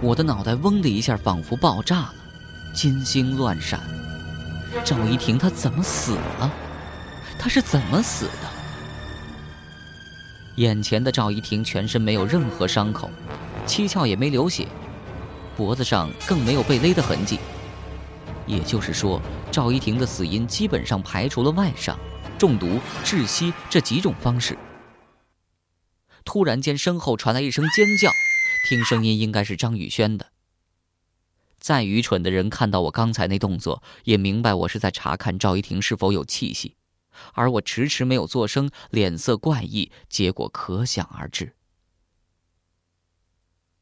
我的脑袋嗡的一下，仿佛爆炸了，金星乱闪。赵一婷她怎么死了？她是怎么死的？眼前的赵一婷全身没有任何伤口，七窍也没流血，脖子上更没有被勒的痕迹。也就是说，赵一婷的死因基本上排除了外伤、中毒、窒息这几种方式。突然间，身后传来一声尖叫。听声音应该是张宇轩的。再愚蠢的人看到我刚才那动作，也明白我是在查看赵一婷是否有气息，而我迟迟没有作声，脸色怪异，结果可想而知。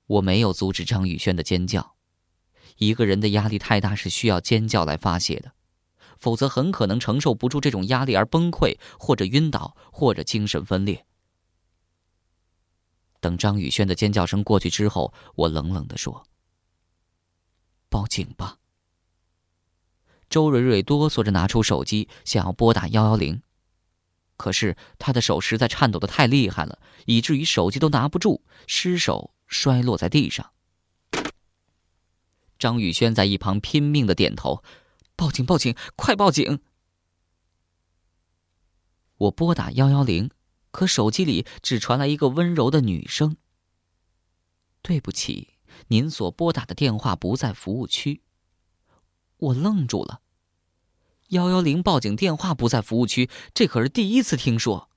我没有阻止张宇轩的尖叫，一个人的压力太大是需要尖叫来发泄的，否则很可能承受不住这种压力而崩溃，或者晕倒，或者精神分裂。等张宇轩的尖叫声过去之后，我冷冷的说：“报警吧。”周蕊蕊哆嗦着拿出手机，想要拨打幺幺零，可是她的手实在颤抖的太厉害了，以至于手机都拿不住，失手摔落在地上。张宇轩在一旁拼命的点头：“报警，报警，快报警！”我拨打幺幺零。可手机里只传来一个温柔的女声：“对不起，您所拨打的电话不在服务区。”我愣住了。幺幺零报警电话不在服务区，这可是第一次听说。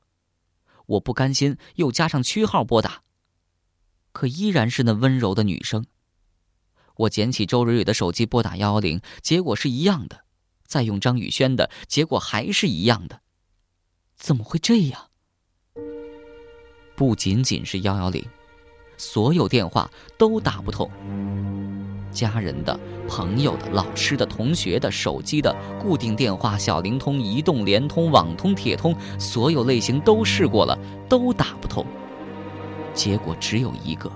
我不甘心，又加上区号拨打，可依然是那温柔的女声。我捡起周蕊蕊的手机拨打幺幺零，结果是一样的；再用张宇轩的，结果还是一样的。怎么会这样？不仅仅是幺幺零，所有电话都打不通。家人的、朋友的、老师的、同学的、手机的、固定电话、小灵通、移动、联通、网通、铁通，所有类型都试过了，都打不通。结果只有一个，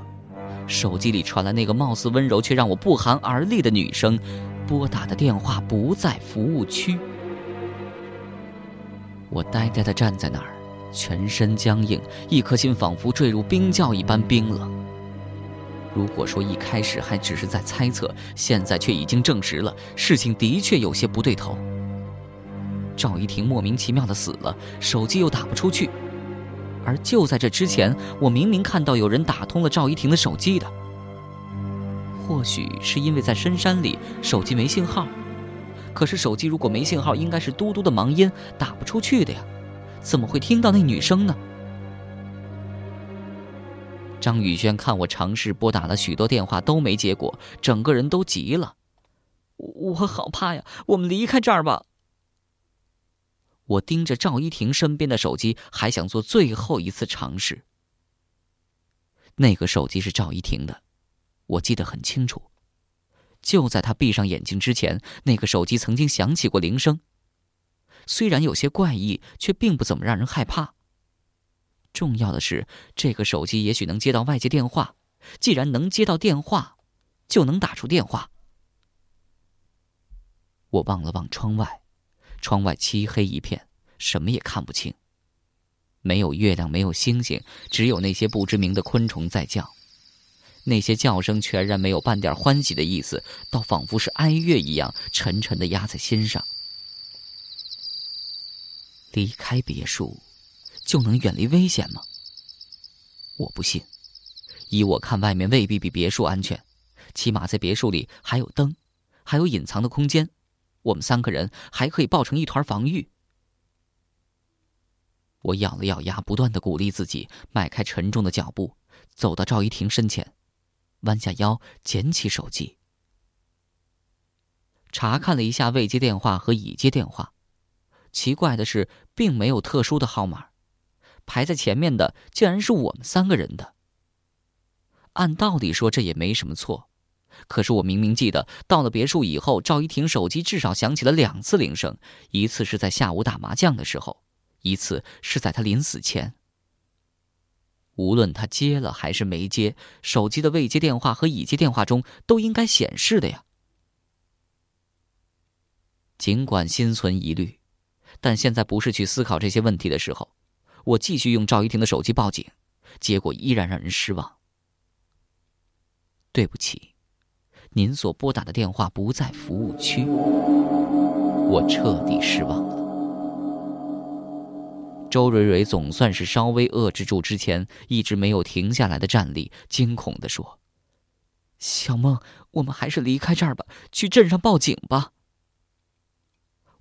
手机里传来那个貌似温柔却让我不寒而栗的女声：“拨打的电话不在服务区。”我呆呆的站在那儿。全身僵硬，一颗心仿佛坠入冰窖一般冰冷。如果说一开始还只是在猜测，现在却已经证实了，事情的确有些不对头。赵一婷莫名其妙的死了，手机又打不出去，而就在这之前，我明明看到有人打通了赵一婷的手机的。或许是因为在深山里，手机没信号。可是手机如果没信号，应该是嘟嘟的忙音，打不出去的呀。怎么会听到那女声呢？张宇轩看我尝试拨打了许多电话都没结果，整个人都急了。我好怕呀！我们离开这儿吧。我盯着赵一婷身边的手机，还想做最后一次尝试。那个手机是赵一婷的，我记得很清楚。就在她闭上眼睛之前，那个手机曾经响起过铃声。虽然有些怪异，却并不怎么让人害怕。重要的是，这个手机也许能接到外界电话。既然能接到电话，就能打出电话。我望了望窗外，窗外漆黑一片，什么也看不清。没有月亮，没有星星，只有那些不知名的昆虫在叫。那些叫声全然没有半点欢喜的意思，倒仿佛是哀乐一样，沉沉的压在心上。离开别墅，就能远离危险吗？我不信。依我看，外面未必比别墅安全，起码在别墅里还有灯，还有隐藏的空间，我们三个人还可以抱成一团防御。我咬了咬牙，不断的鼓励自己，迈开沉重的脚步，走到赵一婷身前，弯下腰捡起手机，查看了一下未接电话和已接电话。奇怪的是，并没有特殊的号码，排在前面的竟然是我们三个人的。按道理说，这也没什么错。可是我明明记得，到了别墅以后，赵一婷手机至少响起了两次铃声，一次是在下午打麻将的时候，一次是在她临死前。无论他接了还是没接，手机的未接电话和已接电话中都应该显示的呀。尽管心存疑虑。但现在不是去思考这些问题的时候，我继续用赵一婷的手机报警，结果依然让人失望。对不起，您所拨打的电话不在服务区。我彻底失望了。周蕊蕊总算是稍微遏制住之前一直没有停下来的战栗，惊恐地说：“小梦，我们还是离开这儿吧，去镇上报警吧。”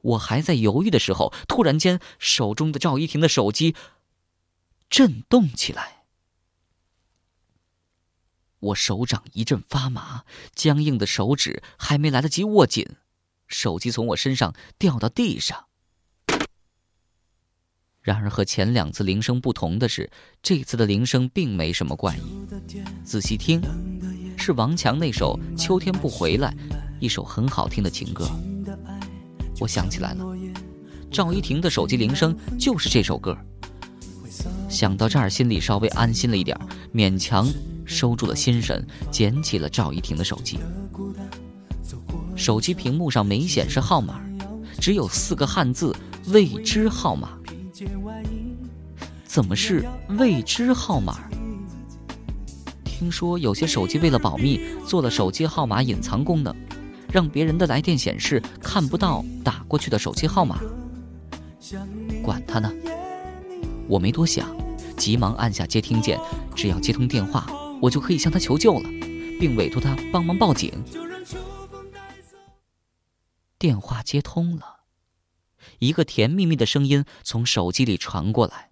我还在犹豫的时候，突然间，手中的赵一婷的手机震动起来，我手掌一阵发麻，僵硬的手指还没来得及握紧，手机从我身上掉到地上。然而和前两次铃声不同的是，这次的铃声并没什么怪异。仔细听，是王强那首《秋天不回来》，一首很好听的情歌。我想起来了，赵一婷的手机铃声就是这首歌。想到这儿，心里稍微安心了一点，勉强收住了心神，捡起了赵一婷的手机。手机屏幕上没显示号码，只有四个汉字“未知号码”。怎么是未知号码？听说有些手机为了保密，做了手机号码隐藏功能，让别人的来电显示看不到打过去的手机号码。管他呢，我没多想，急忙按下接听键。只要接通电话，我就可以向他求救了，并委托他帮忙报警。电话接通了，一个甜蜜蜜的声音从手机里传过来。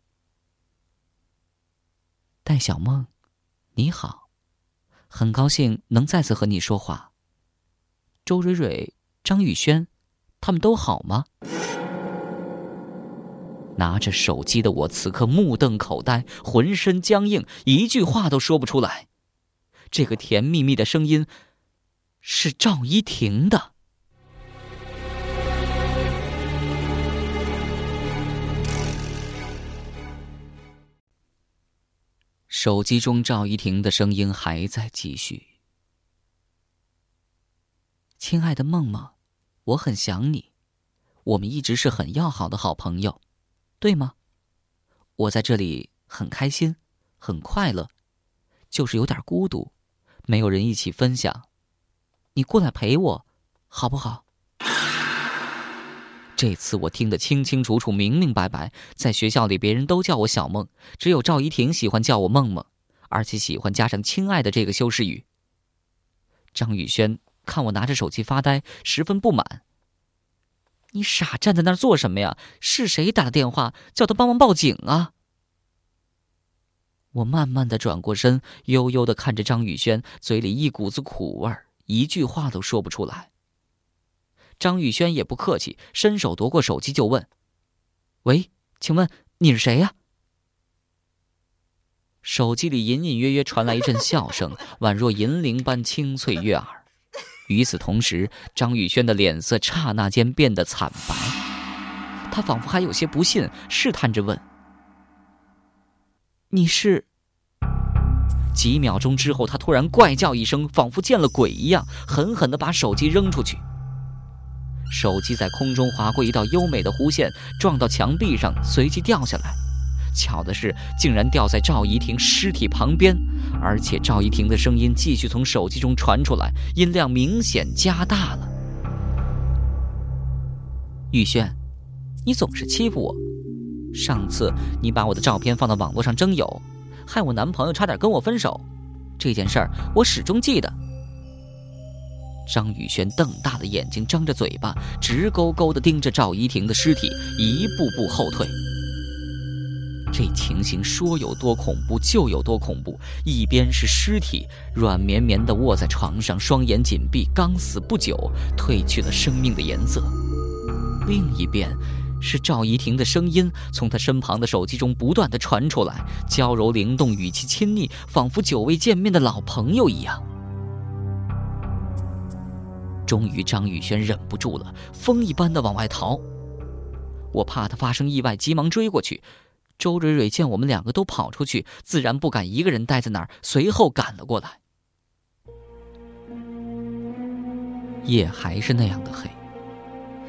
戴小梦，你好，很高兴能再次和你说话。周蕊蕊、张宇轩，他们都好吗？拿着手机的我此刻目瞪口呆，浑身僵硬，一句话都说不出来。这个甜蜜蜜的声音，是赵一婷的。手机中赵一婷的声音还在继续：“亲爱的梦梦，我很想你，我们一直是很要好的好朋友，对吗？我在这里很开心，很快乐，就是有点孤独，没有人一起分享，你过来陪我，好不好？”这次我听得清清楚楚、明明白白。在学校里，别人都叫我小梦，只有赵怡婷喜欢叫我梦梦，而且喜欢加上“亲爱的”这个修饰语。张宇轩看我拿着手机发呆，十分不满：“你傻站在那儿做什么呀？是谁打的电话叫他帮忙报警啊？”我慢慢的转过身，悠悠的看着张宇轩，嘴里一股子苦味儿，一句话都说不出来。张宇轩也不客气，伸手夺过手机就问：“喂，请问你是谁呀？”手机里隐隐约约传来一阵笑声，宛若银铃般清脆悦耳。与此同时，张宇轩的脸色刹那间变得惨白，他仿佛还有些不信，试探着问：“你是？”几秒钟之后，他突然怪叫一声，仿佛见了鬼一样，狠狠的把手机扔出去。手机在空中划过一道优美的弧线，撞到墙壁上，随即掉下来。巧的是，竟然掉在赵怡婷尸体旁边，而且赵怡婷的声音继续从手机中传出来，音量明显加大了。玉轩，你总是欺负我。上次你把我的照片放到网络上征友，害我男朋友差点跟我分手，这件事儿我始终记得。张宇轩瞪大了眼睛，张着嘴巴，直勾勾地盯着赵怡婷的尸体，一步步后退。这情形说有多恐怖就有多恐怖：一边是尸体软绵绵地卧在床上，双眼紧闭，刚死不久，褪去了生命的颜色；另一边是赵怡婷的声音从他身旁的手机中不断地传出来，娇柔灵动，语气亲昵，仿佛久未见面的老朋友一样。终于，张宇轩忍不住了，风一般的往外逃。我怕他发生意外，急忙追过去。周蕊蕊见我们两个都跑出去，自然不敢一个人待在那儿，随后赶了过来。夜还是那样的黑，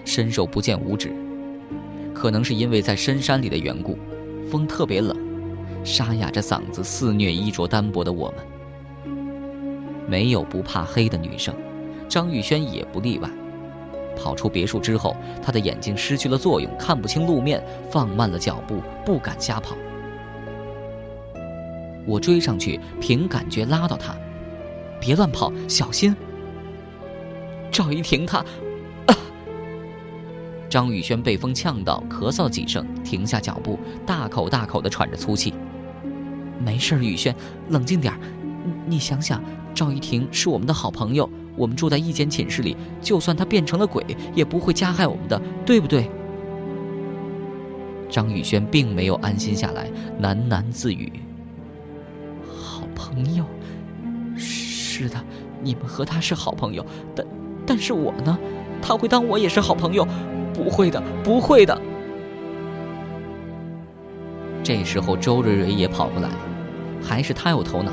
伸手不见五指。可能是因为在深山里的缘故，风特别冷，沙哑着嗓子肆虐衣着单薄的我们。没有不怕黑的女生，张玉轩也不例外。跑出别墅之后，他的眼睛失去了作用，看不清路面，放慢了脚步，不敢瞎跑。我追上去，凭感觉拉到他，别乱跑，小心。赵一婷，她。张宇轩被风呛到，咳嗽几声，停下脚步，大口大口的喘着粗气。没事，宇轩，冷静点你想想，赵一婷是我们的好朋友，我们住在一间寝室里，就算他变成了鬼，也不会加害我们的，对不对？张宇轩并没有安心下来，喃喃自语：“好朋友，是的，你们和他是好朋友，但，但是我呢？他会当我也是好朋友？”不会的，不会的。这时候，周蕊蕊也跑过来了，还是他有头脑。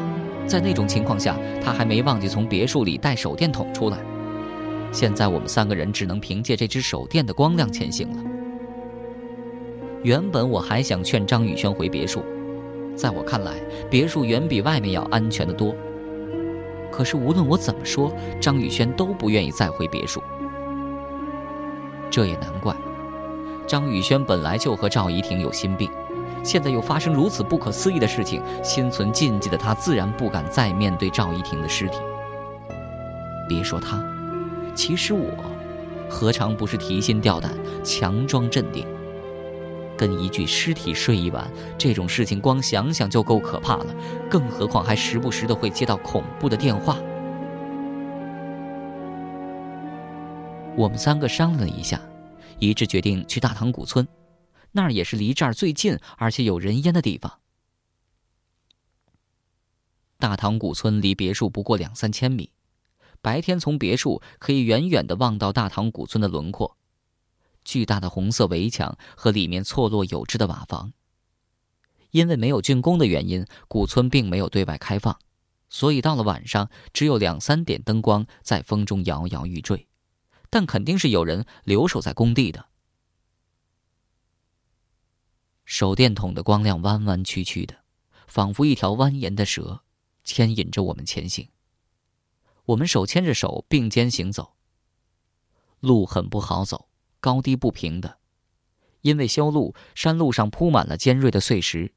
在那种情况下，他还没忘记从别墅里带手电筒出来。现在我们三个人只能凭借这只手电的光亮前行了。原本我还想劝张宇轩回别墅，在我看来，别墅远比外面要安全的多。可是无论我怎么说，张宇轩都不愿意再回别墅。这也难怪，张宇轩本来就和赵怡婷有心病，现在又发生如此不可思议的事情，心存禁忌的他自然不敢再面对赵一婷的尸体。别说他，其实我，何尝不是提心吊胆、强装镇定？跟一具尸体睡一晚，这种事情光想想就够可怕了，更何况还时不时的会接到恐怖的电话。我们三个商量了一下，一致决定去大唐古村，那儿也是离这儿最近而且有人烟的地方。大唐古村离别墅不过两三千米，白天从别墅可以远远的望到大唐古村的轮廓，巨大的红色围墙和里面错落有致的瓦房。因为没有竣工的原因，古村并没有对外开放，所以到了晚上，只有两三点灯光在风中摇摇欲坠。但肯定是有人留守在工地的。手电筒的光亮弯弯曲曲的，仿佛一条蜿蜒的蛇，牵引着我们前行。我们手牵着手并肩行走。路很不好走，高低不平的，因为修路，山路上铺满了尖锐的碎石，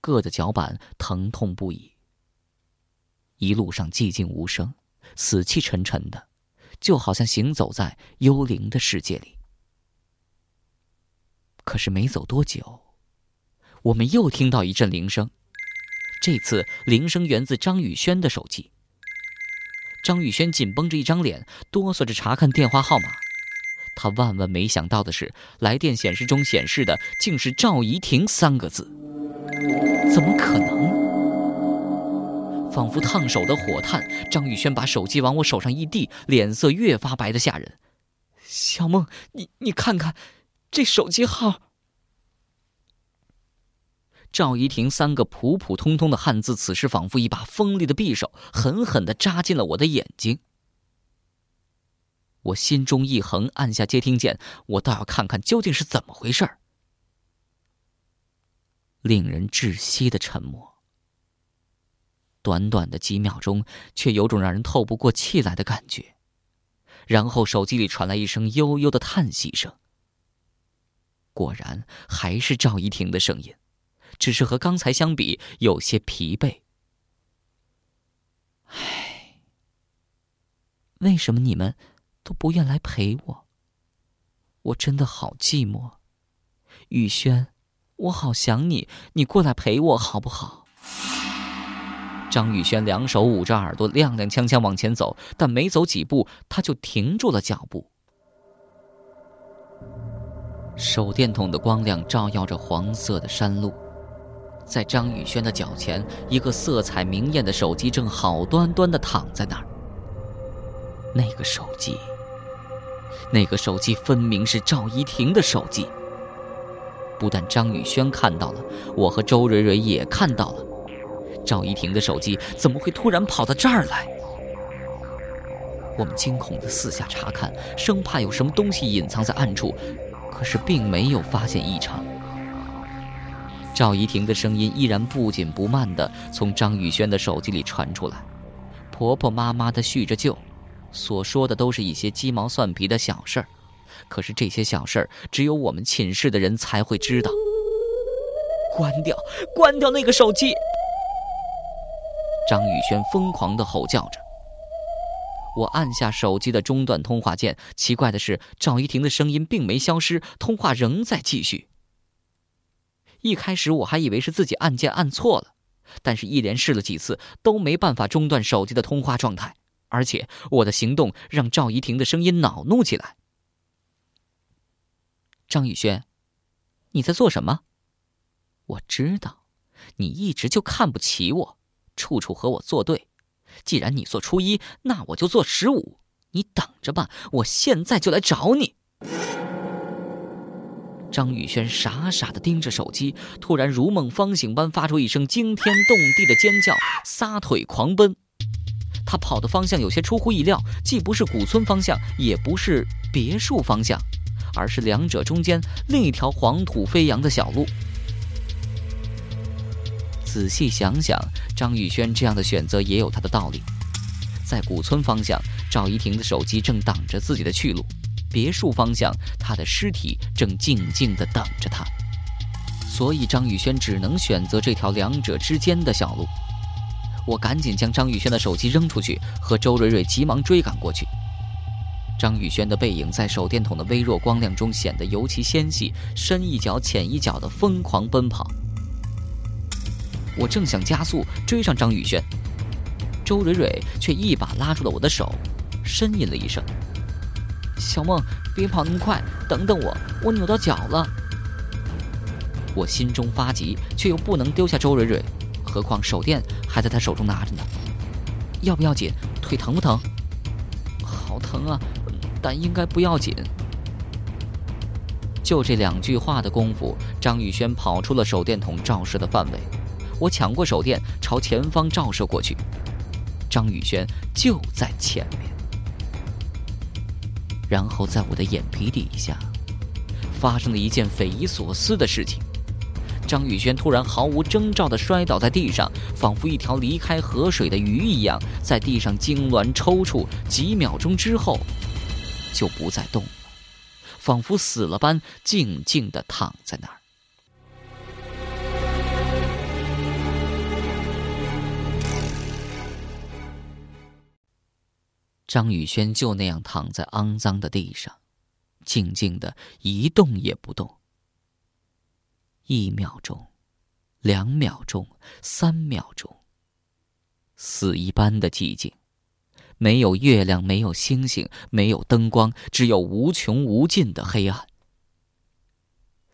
硌得脚板疼痛不已。一路上寂静无声，死气沉沉的。就好像行走在幽灵的世界里。可是没走多久，我们又听到一阵铃声，这次铃声源自张宇轩的手机。张宇轩紧绷着一张脸，哆嗦着查看电话号码。他万万没想到的是，来电显示中显示的竟是赵怡婷三个字。怎么可能？仿佛烫手的火炭，张宇轩把手机往我手上一递，脸色越发白的吓人。小梦，你你看看，这手机号。赵怡婷三个普普通通的汉字，此时仿佛一把锋利的匕首，狠狠的扎进了我的眼睛。我心中一横，按下接听键，我倒要看看究竟是怎么回事儿。令人窒息的沉默。短短的几秒钟，却有种让人透不过气来的感觉。然后手机里传来一声悠悠的叹息声。果然还是赵怡婷的声音，只是和刚才相比有些疲惫。唉，为什么你们都不愿来陪我？我真的好寂寞。雨轩，我好想你，你过来陪我好不好？张宇轩两手捂着耳朵，踉踉跄跄往前走，但没走几步，他就停住了脚步。手电筒的光亮照耀着黄色的山路，在张宇轩的脚前，一个色彩明艳的手机正好端端的躺在那儿。那个手机，那个手机分明是赵一婷的手机。不但张宇轩看到了，我和周蕊蕊也看到了。赵一婷的手机怎么会突然跑到这儿来？我们惊恐的四下查看，生怕有什么东西隐藏在暗处，可是并没有发现异常。赵怡婷的声音依然不紧不慢地从张宇轩的手机里传出来，婆婆妈妈的叙着旧，所说的都是一些鸡毛蒜皮的小事儿。可是这些小事儿，只有我们寝室的人才会知道。关掉，关掉那个手机！张宇轩疯狂的吼叫着。我按下手机的中断通话键，奇怪的是，赵一婷的声音并没消失，通话仍在继续。一开始我还以为是自己按键按错了，但是一连试了几次都没办法中断手机的通话状态，而且我的行动让赵怡婷的声音恼怒起来。张宇轩，你在做什么？我知道，你一直就看不起我，处处和我作对。既然你做初一，那我就做十五。你等着吧，我现在就来找你。张宇轩傻傻的盯着手机，突然如梦方醒般发出一声惊天动地的尖叫，撒腿狂奔。他跑的方向有些出乎意料，既不是古村方向，也不是别墅方向，而是两者中间另一条黄土飞扬的小路。仔细想想，张宇轩这样的选择也有他的道理。在古村方向，赵一婷的手机正挡着自己的去路；别墅方向，他的尸体正静静地等着他。所以，张宇轩只能选择这条两者之间的小路。我赶紧将张宇轩的手机扔出去，和周蕊蕊急忙追赶过去。张宇轩的背影在手电筒的微弱光亮中显得尤其纤细，深一脚浅一脚的疯狂奔跑。我正想加速追上张宇轩，周蕊蕊却一把拉住了我的手，呻吟了一声：“小梦，别跑那么快，等等我，我扭到脚了。”我心中发急，却又不能丢下周蕊蕊，何况手电还在她手中拿着呢。要不要紧？腿疼不疼？好疼啊，但应该不要紧。就这两句话的功夫，张宇轩跑出了手电筒照射的范围。我抢过手电，朝前方照射过去。张宇轩就在前面。然后，在我的眼皮底下，发生了一件匪夷所思的事情：张宇轩突然毫无征兆地摔倒在地上，仿佛一条离开河水的鱼一样，在地上痉挛抽搐。几秒钟之后，就不再动了，仿佛死了般静静地躺在那儿。张宇轩就那样躺在肮脏的地上，静静的一动也不动。一秒钟，两秒钟，三秒钟，死一般的寂静，没有月亮，没有星星，没有灯光，只有无穷无尽的黑暗。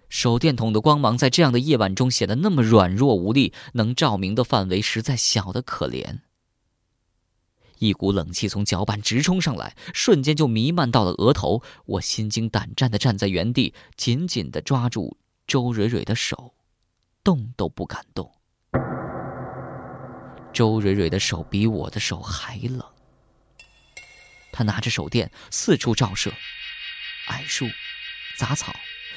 手电筒的光芒在这样的夜晚中显得那么软弱无力，能照明的范围实在小得可怜。一股冷气从脚板直冲上来，瞬间就弥漫到了额头。我心惊胆战地站在原地，紧紧地抓住周蕊蕊的手，动都不敢动。周蕊蕊的手比我的手还冷。她拿着手电四处照射，矮树、杂草、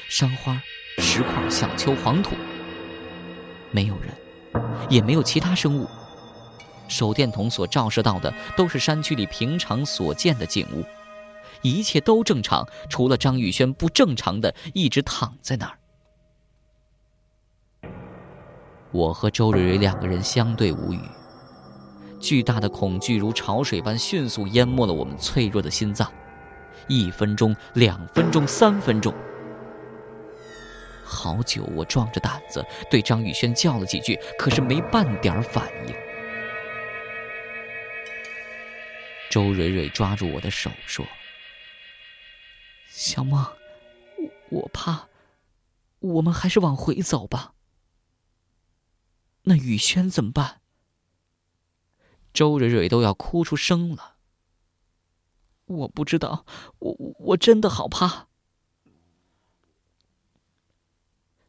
山花、石块、小丘、黄土，没有人，也没有其他生物。手电筒所照射到的都是山区里平常所见的景物，一切都正常，除了张宇轩不正常的一直躺在那儿。我和周蕊蕊两个人相对无语，巨大的恐惧如潮水般迅速淹没了我们脆弱的心脏。一分钟，两分钟，三分钟，好久，我壮着胆子对张宇轩叫了几句，可是没半点反应。周蕊蕊抓住我的手说：“小梦，我我怕，我们还是往回走吧。那雨轩怎么办？”周蕊蕊都要哭出声了。我不知道，我我真的好怕。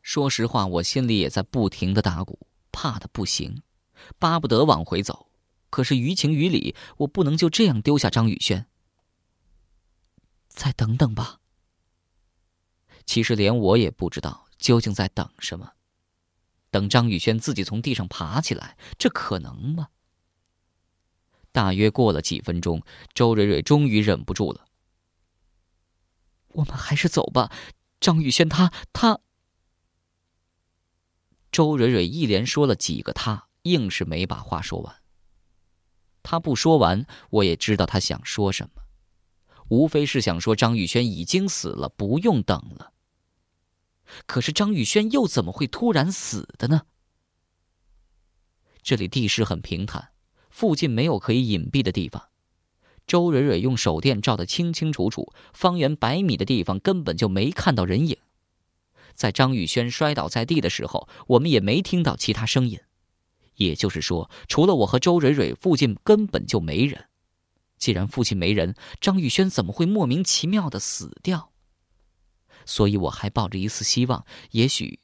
说实话，我心里也在不停的打鼓，怕的不行，巴不得往回走。可是于情于理，我不能就这样丢下张宇轩。再等等吧。其实连我也不知道究竟在等什么，等张宇轩自己从地上爬起来，这可能吗？大约过了几分钟，周蕊蕊终于忍不住了：“我们还是走吧，张宇轩他他。”周蕊蕊一连说了几个“他”，硬是没把话说完。他不说完，我也知道他想说什么，无非是想说张宇轩已经死了，不用等了。可是张宇轩又怎么会突然死的呢？这里地势很平坦，附近没有可以隐蔽的地方。周蕊蕊用手电照得清清楚楚，方圆百米的地方根本就没看到人影。在张宇轩摔倒在地的时候，我们也没听到其他声音。也就是说，除了我和周蕊蕊，附近根本就没人。既然附近没人，张玉轩怎么会莫名其妙的死掉？所以我还抱着一丝希望，也许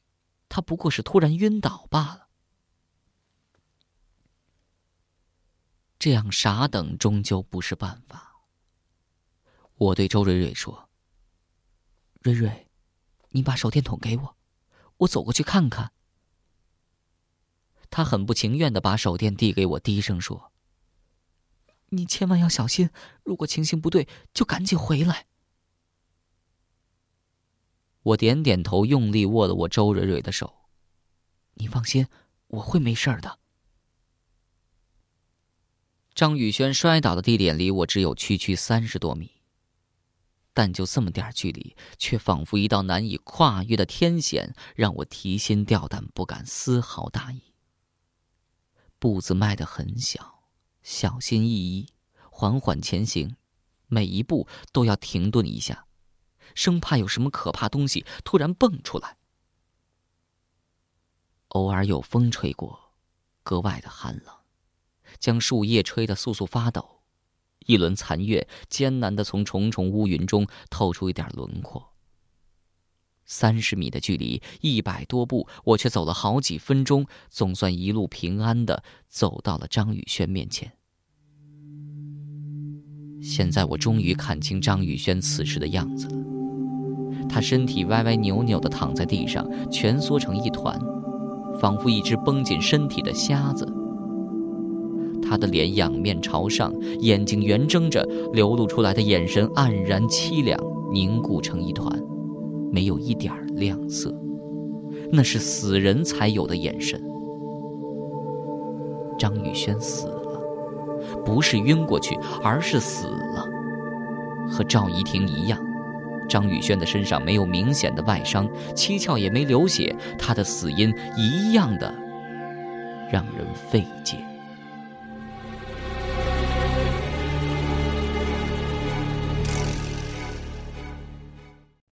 他不过是突然晕倒罢了。这样傻等终究不是办法。我对周蕊蕊说：“蕊蕊，你把手电筒给我，我走过去看看。”他很不情愿的把手电递给我，低声说：“你千万要小心，如果情形不对，就赶紧回来。”我点点头，用力握了握周蕊蕊的手。“你放心，我会没事的。”张宇轩摔倒的地点离我只有区区三十多米，但就这么点距离，却仿佛一道难以跨越的天险，让我提心吊胆，不敢丝毫大意。步子迈得很小，小心翼翼，缓缓前行，每一步都要停顿一下，生怕有什么可怕东西突然蹦出来。偶尔有风吹过，格外的寒冷，将树叶吹得簌簌发抖。一轮残月艰难的从重重乌云中透出一点轮廓。三十米的距离，一百多步，我却走了好几分钟，总算一路平安的走到了张宇轩面前。现在我终于看清张宇轩此时的样子了，他身体歪歪扭扭的躺在地上，蜷缩成一团，仿佛一只绷紧身体的瞎子。他的脸仰面朝上，眼睛圆睁着，流露出来的眼神黯然凄凉，凝固成一团。没有一点亮色，那是死人才有的眼神。张宇轩死了，不是晕过去，而是死了。和赵怡婷一样，张宇轩的身上没有明显的外伤，七窍也没流血，他的死因一样的让人费解。